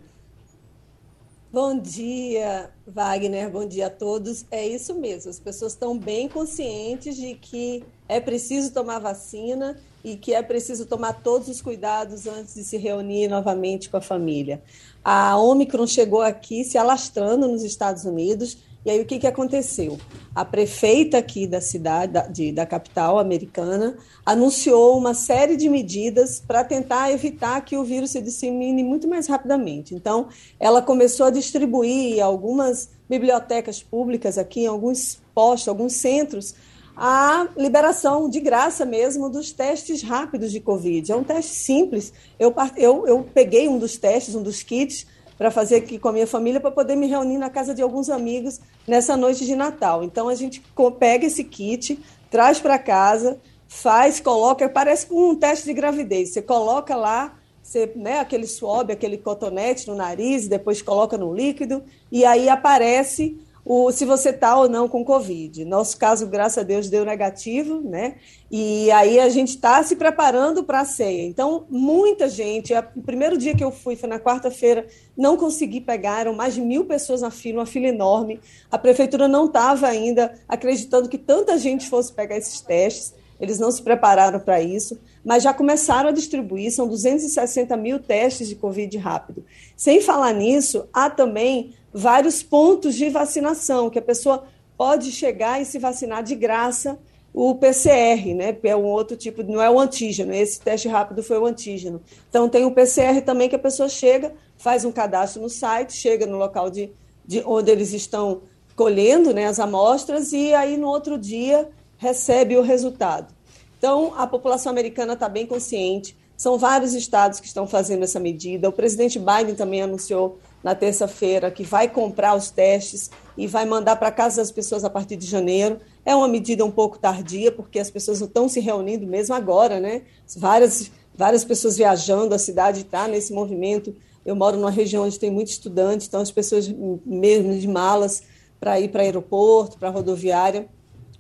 Bom dia, Wagner. Bom dia a todos. É isso mesmo. As pessoas estão bem conscientes de que é preciso tomar vacina e que é preciso tomar todos os cuidados antes de se reunir novamente com a família. A Omicron chegou aqui se alastrando nos Estados Unidos. E aí o que, que aconteceu? A prefeita aqui da cidade, da, de, da capital americana, anunciou uma série de medidas para tentar evitar que o vírus se dissemine muito mais rapidamente. Então, ela começou a distribuir algumas bibliotecas públicas aqui, em alguns postos, alguns centros, a liberação de graça mesmo dos testes rápidos de Covid. É um teste simples. Eu, eu, eu peguei um dos testes, um dos kits, para fazer aqui com a minha família, para poder me reunir na casa de alguns amigos nessa noite de Natal. Então a gente pega esse kit, traz para casa, faz, coloca, parece um teste de gravidez. Você coloca lá, você, né, aquele swab, aquele cotonete no nariz, depois coloca no líquido, e aí aparece o, se você está ou não com Covid. Nosso caso, graças a Deus, deu negativo, né? E aí a gente está se preparando para a ceia. Então, muita gente, o primeiro dia que eu fui, foi na quarta-feira, não consegui pegar, eram mais de mil pessoas na fila, uma fila enorme. A prefeitura não estava ainda acreditando que tanta gente fosse pegar esses testes. Eles não se prepararam para isso, mas já começaram a distribuir, são 260 mil testes de Covid rápido. Sem falar nisso, há também vários pontos de vacinação, que a pessoa pode chegar e se vacinar de graça o PCR, né? É um outro tipo, não é o antígeno, esse teste rápido foi o antígeno. Então tem o PCR também que a pessoa chega, faz um cadastro no site, chega no local de, de onde eles estão colhendo né, as amostras e aí no outro dia recebe o resultado. Então a população americana está bem consciente. São vários estados que estão fazendo essa medida. O presidente Biden também anunciou na terça-feira, que vai comprar os testes e vai mandar para casa das pessoas a partir de janeiro. É uma medida um pouco tardia, porque as pessoas estão se reunindo mesmo agora, né? Várias, várias pessoas viajando, a cidade está nesse movimento. Eu moro numa região onde tem muito estudante, então as pessoas mesmo de malas para ir para aeroporto, para rodoviária.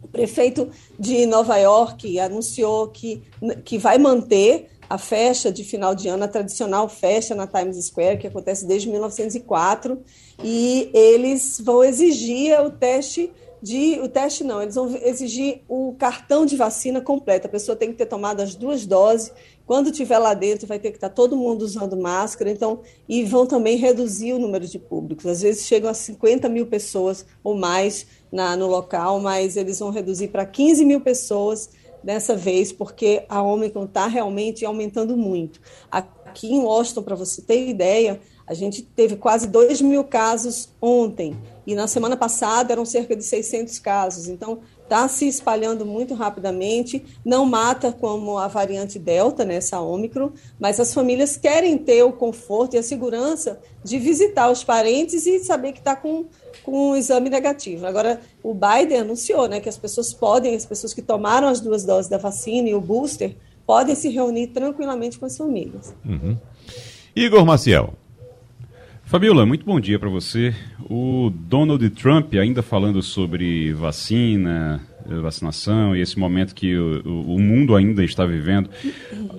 O prefeito de Nova York anunciou que, que vai manter a festa de final de ano, a tradicional festa na Times Square, que acontece desde 1904, e eles vão exigir o teste de o teste não, eles vão exigir o cartão de vacina completo. A pessoa tem que ter tomado as duas doses. Quando tiver lá dentro, vai ter que estar todo mundo usando máscara. Então, e vão também reduzir o número de públicos. Às vezes chegam a 50 mil pessoas ou mais na, no local, mas eles vão reduzir para 15 mil pessoas dessa vez, porque a Omicron está realmente aumentando muito. Aqui em Washington, para você ter ideia, a gente teve quase 2 mil casos ontem, e na semana passada eram cerca de 600 casos. Então, está se espalhando muito rapidamente, não mata como a variante Delta, né, essa Ômicron, mas as famílias querem ter o conforto e a segurança de visitar os parentes e saber que está com, com um exame negativo. Agora, o Biden anunciou né, que as pessoas podem, as pessoas que tomaram as duas doses da vacina e o booster, podem se reunir tranquilamente com as famílias. Uhum. Igor Maciel. Fabiola, muito bom dia para você. O Donald Trump, ainda falando sobre vacina, vacinação e esse momento que o, o, mundo ainda está vivendo,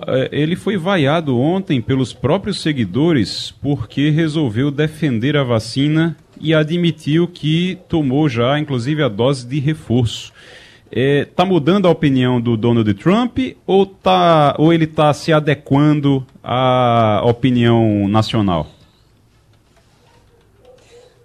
eh, ele foi vaiado ontem pelos próprios seguidores porque resolveu defender a vacina e admitiu que tomou já, inclusive, a dose de reforço. Está é, mudando a opinião do Donald Trump ou, tá, ou ele está se adequando à opinião nacional?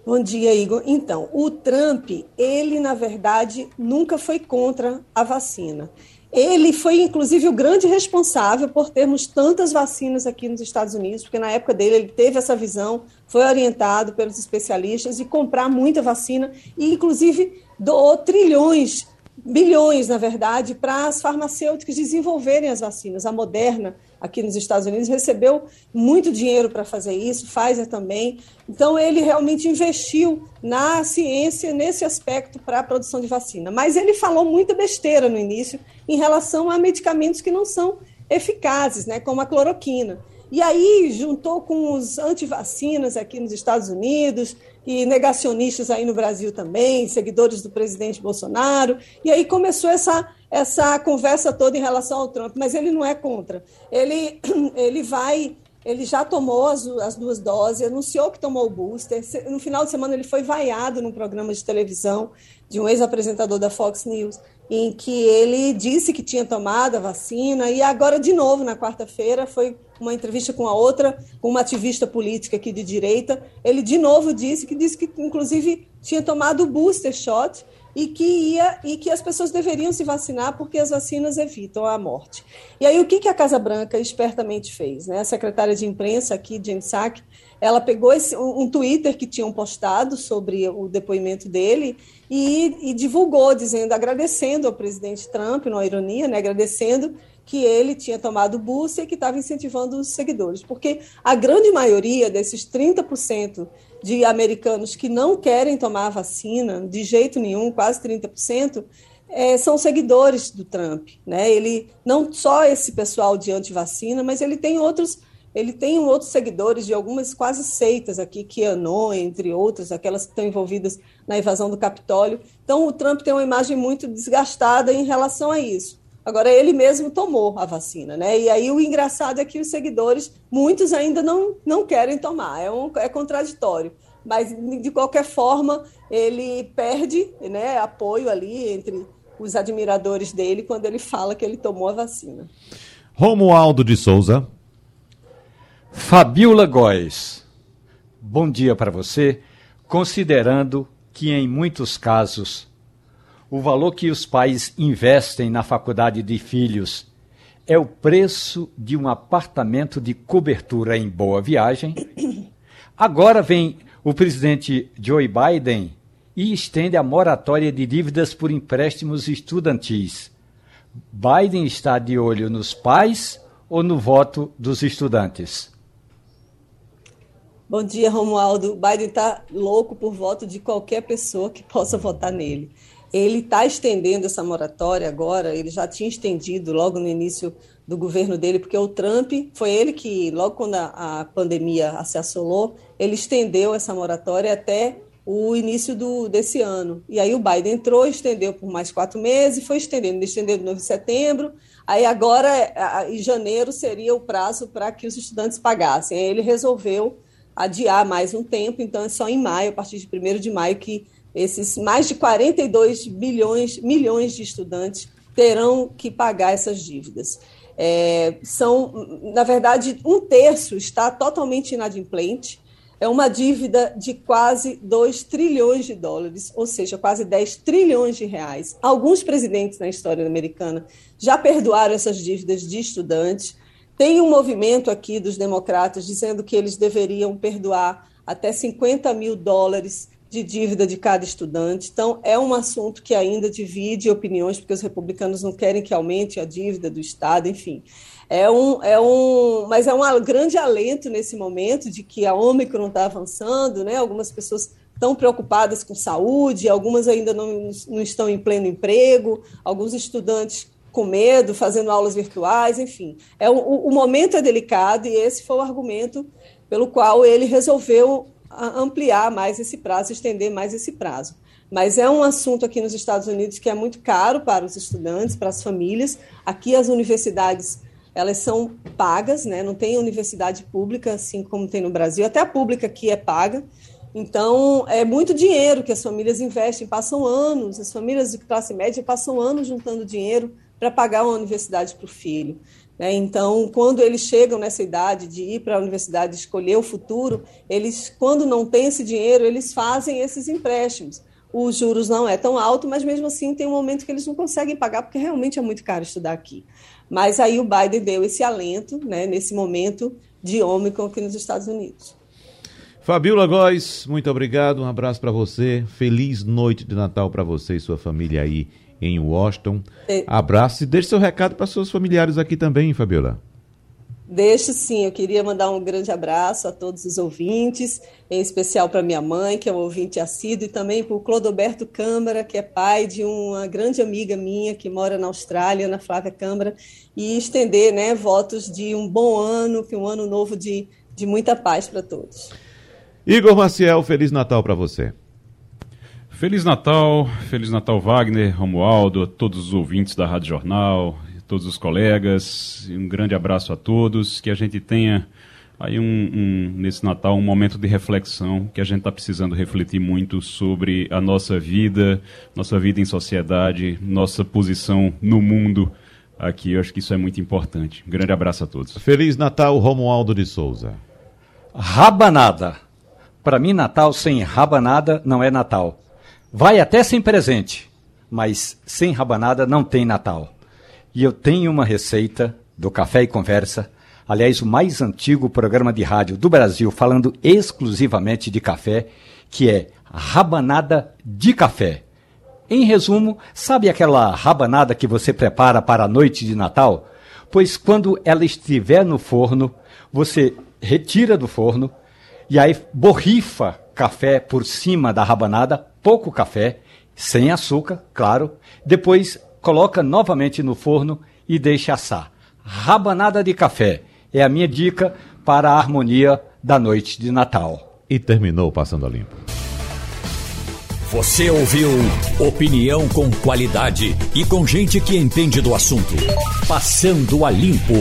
Bom dia, Igor. Então, o Trump, ele, na verdade, nunca foi contra a vacina. Ele foi, inclusive, o grande responsável por termos tantas vacinas aqui nos Estados Unidos, porque na época dele ele teve essa visão, foi orientado pelos especialistas de comprar muita vacina e, inclusive, doou trilhões, bilhões, na verdade, para as farmacêuticas desenvolverem as vacinas. A Moderna aqui nos Estados Unidos, recebeu muito dinheiro para fazer isso, Pfizer também. Então, ele realmente investiu na ciência nesse aspecto para a produção de vacina. Mas ele falou muita besteira no início em relação a medicamentos que não são eficazes, né, como a cloroquina. E aí juntou com os antivacinas aqui nos Estados Unidos e negacionistas aí no Brasil também, seguidores do presidente Bolsonaro. E aí começou essa, essa conversa toda em relação ao Trump, mas ele não é contra. Ele, [clears throat] ele vai ele já tomou as, as, duas doses, anunciou que tomou o booster. No final de semana, ele foi vaiado num programa de televisão de um ex-apresentador da Fox News, em que ele disse que tinha tomado a vacina, e agora, de novo, na quarta-feira, foi uma entrevista com a outra, com uma ativista política aqui de direita. Ele, de novo, disse que disse que, inclusive, tinha tomado o booster shot e que ia e que as pessoas deveriam se vacinar porque as vacinas evitam a morte. E aí o que, que a Casa Branca espertamente fez? Né? A secretária de imprensa aqui, Jen Psaki, ela pegou esse, um Twitter que tinham postado sobre o depoimento dele e, e divulgou, dizendo, agradecendo ao presidente Trump, numa ironia, né, agradecendo que ele tinha tomado booster e que estava incentivando os seguidores, porque a grande maioria desses 30% de americanos que não querem tomar a vacina, de jeito nenhum, quase 30%, é, são seguidores do Trump. Né? Ele não só esse pessoal de antivacina, mas ele tem outros ele tem outros seguidores de algumas quase seitas aqui, QAnon, entre outras, aquelas que estão envolvidas na invasão do Capitólio. Então, o Trump tem uma imagem muito desgastada em relação a isso. Agora, ele mesmo tomou a vacina, né? E aí o engraçado é que os seguidores, muitos ainda não, não querem tomar, é, um, é contraditório. Mas, de qualquer forma, ele perde né, apoio ali entre os admiradores dele quando ele fala que ele tomou a vacina. Romualdo de Souza. Fabiola Góes. Bom dia para você, considerando que em muitos casos o valor que os pais investem na faculdade de filhos é o preço de um apartamento de cobertura em boa viagem. Agora vem o presidente Joe Biden e estende a moratória de dívidas por empréstimos estudantis. Biden está de olho nos pais ou no voto dos estudantes? Bom dia, Romualdo. Biden está louco por voto de qualquer pessoa que possa votar nele. Ele está estendendo essa moratória agora, ele já tinha estendido logo no início do governo dele, porque o Trump foi ele que, logo quando a, a pandemia se assolou, ele estendeu essa moratória até o início do, desse ano. E aí o Biden entrou, estendeu por mais quatro meses, foi estendendo, estendeu de novo em setembro, aí agora, em janeiro, seria o prazo para que os estudantes pagassem. Aí ele resolveu adiar mais um tempo, então é só em maio, a partir de 1 de maio, que esses mais de 42 bilhões, milhões de estudantes terão que pagar essas dívidas. É, são, na verdade, um terço está totalmente inadimplente. É uma dívida de quase 2 trilhões de dólares, ou seja, quase 10 trilhões de reais. Alguns presidentes na história americana já perdoaram essas dívidas de estudantes. Tem um movimento aqui dos democratas dizendo que eles deveriam perdoar até 50 mil dólares de dívida de cada estudante. Então, é um assunto que ainda divide opiniões, porque os republicanos não querem que aumente a dívida do Estado, enfim. É um, é um, mas é um grande alento nesse momento de que a Ômicron está avançando, né? Algumas pessoas estão preocupadas com saúde, algumas ainda não, não estão em pleno emprego, alguns estudantes com medo, fazendo aulas virtuais, enfim. É o, o momento é delicado e esse foi o argumento pelo qual ele resolveu ampliar mais esse prazo, estender mais esse prazo. Mas é um assunto aqui nos Estados Unidos que é muito caro para os estudantes, para as famílias. Aqui as universidades elas são pagas, né? Não tem universidade pública assim como tem no Brasil. Até a pública aqui é paga. Então é muito dinheiro que as famílias investem. Passam anos, as famílias de classe média passam anos juntando dinheiro para pagar uma universidade para o filho. Né? Então, quando eles chegam nessa idade de ir para a universidade, escolher o futuro, eles, quando não têm esse dinheiro, eles fazem esses empréstimos. Os juros não é tão alto, mas mesmo assim tem um momento que eles não conseguem pagar porque realmente é muito caro estudar aqui. Mas aí o Biden deu esse alento, né, nesse momento de Ômicron aqui nos Estados Unidos. Fabiola Góes, muito obrigado, um abraço para você, feliz noite de Natal para você e sua família aí em Washington. É. Abraço e deixe seu recado para seus familiares aqui também, Fabiola. Deixo sim, eu queria mandar um grande abraço a todos os ouvintes, em especial para minha mãe, que é um ouvinte assíduo, e também para o Clodoberto Câmara, que é pai de uma grande amiga minha que mora na Austrália, Ana Flávia Câmara, e estender né, votos de um bom ano, que um ano novo de, de muita paz para todos. Igor Maciel, Feliz Natal para você. Feliz Natal, Feliz Natal Wagner, Romualdo, a todos os ouvintes da Rádio Jornal, todos os colegas, um grande abraço a todos, que a gente tenha aí um, um nesse Natal um momento de reflexão, que a gente está precisando refletir muito sobre a nossa vida, nossa vida em sociedade, nossa posição no mundo aqui, eu acho que isso é muito importante. Um grande abraço a todos. Feliz Natal, Romualdo de Souza. Rabanada. Para mim, Natal sem rabanada não é Natal. Vai até sem presente, mas sem rabanada não tem Natal. E eu tenho uma receita do Café e Conversa, aliás, o mais antigo programa de rádio do Brasil falando exclusivamente de café, que é rabanada de café. Em resumo, sabe aquela rabanada que você prepara para a noite de Natal? Pois quando ela estiver no forno, você retira do forno e aí borrifa café por cima da rabanada, pouco café, sem açúcar, claro. Depois coloca novamente no forno e deixa assar. Rabanada de café é a minha dica para a harmonia da noite de Natal. E terminou passando a limpo. Você ouviu opinião com qualidade e com gente que entende do assunto. Passando a limpo.